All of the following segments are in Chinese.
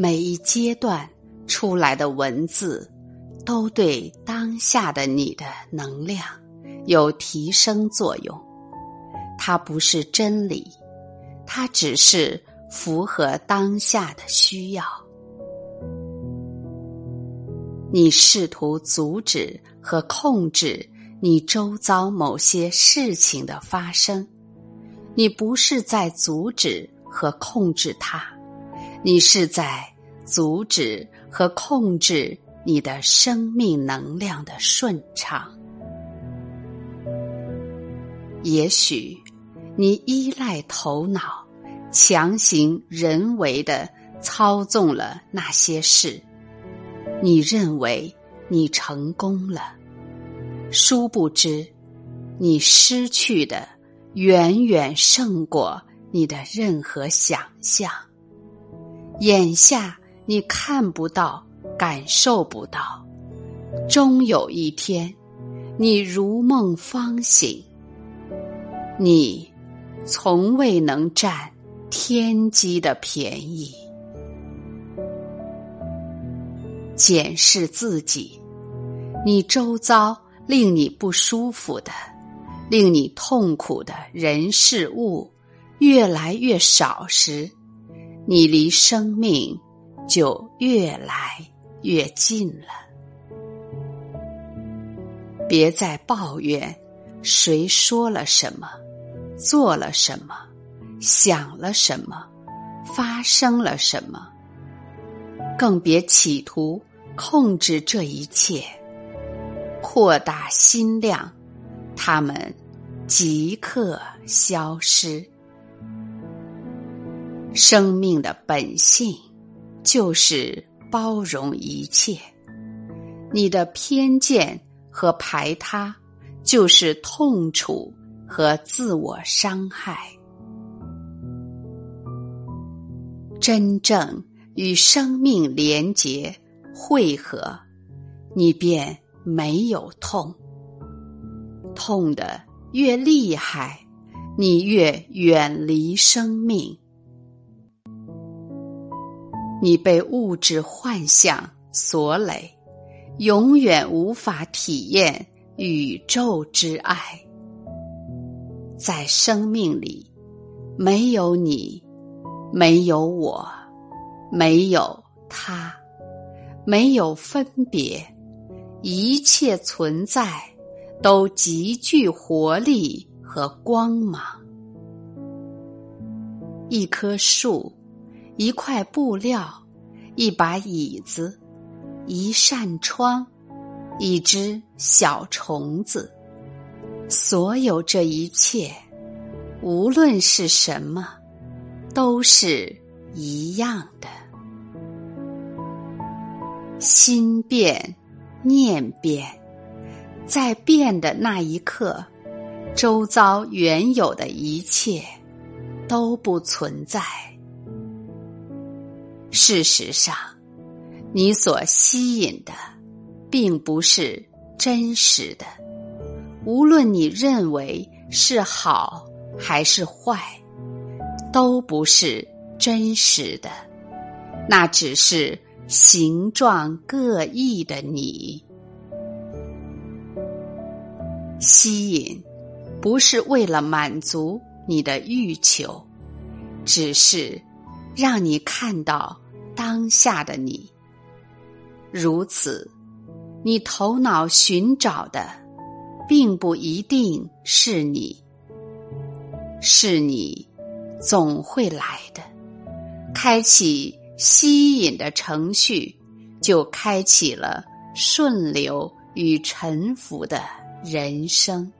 每一阶段出来的文字，都对当下的你的能量有提升作用。它不是真理，它只是符合当下的需要。你试图阻止和控制你周遭某些事情的发生，你不是在阻止和控制它，你是在阻止和控制你的生命能量的顺畅。也许你依赖头脑，强行人为的操纵了那些事。你认为你成功了，殊不知，你失去的远远胜过你的任何想象。眼下你看不到，感受不到，终有一天，你如梦方醒。你从未能占天机的便宜。检视自己，你周遭令你不舒服的、令你痛苦的人事物越来越少时，你离生命就越来越近了。别再抱怨谁说了什么、做了什么、想了什么、发生了什么，更别企图。控制这一切，扩大心量，他们即刻消失。生命的本性就是包容一切，你的偏见和排他就是痛楚和自我伤害。真正与生命连结。汇合，你便没有痛。痛的越厉害，你越远离生命。你被物质幻象所累，永远无法体验宇宙之爱。在生命里，没有你，没有我，没有他。没有分别，一切存在都极具活力和光芒。一棵树，一块布料，一把椅子，一扇窗，一只小虫子，所有这一切，无论是什么，都是一样的。心变，念变，在变的那一刻，周遭原有的一切都不存在。事实上，你所吸引的并不是真实的，无论你认为是好还是坏，都不是真实的，那只是。形状各异的你，吸引不是为了满足你的欲求，只是让你看到当下的你。如此，你头脑寻找的，并不一定是你，是你总会来的，开启。吸引的程序就开启了顺流与沉浮的人生，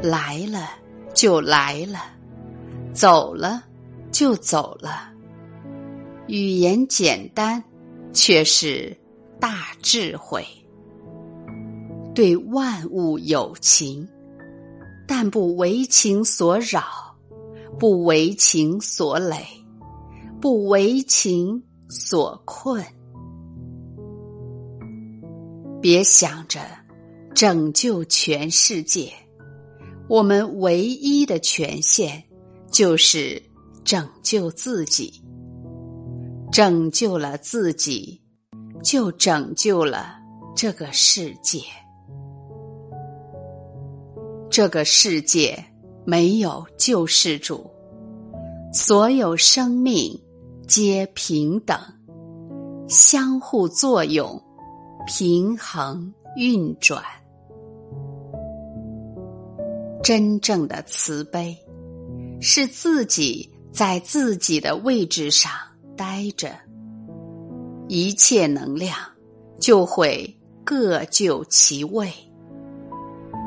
来了就来了，走了就走了。语言简单，却是大智慧。对万物有情，但不为情所扰。不为情所累，不为情所困。别想着拯救全世界，我们唯一的权限就是拯救自己。拯救了自己，就拯救了这个世界。这个世界没有救世主，所有生命皆平等，相互作用，平衡运转。真正的慈悲，是自己在自己的位置上待着，一切能量就会各就其位。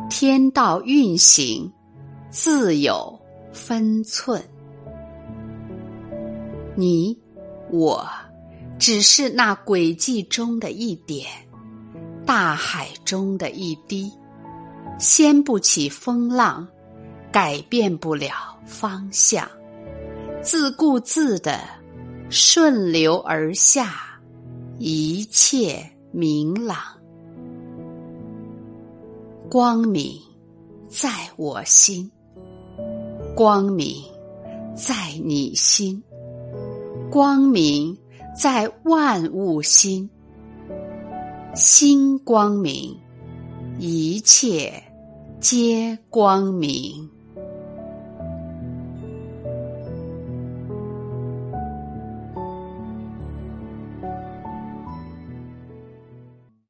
天道运行，自有分寸。你我只是那轨迹中的一点，大海中的一滴，掀不起风浪，改变不了方向，自顾自的顺流而下，一切明朗。光明在我心，光明在你心，光明在万物心。心光明，一切皆光明。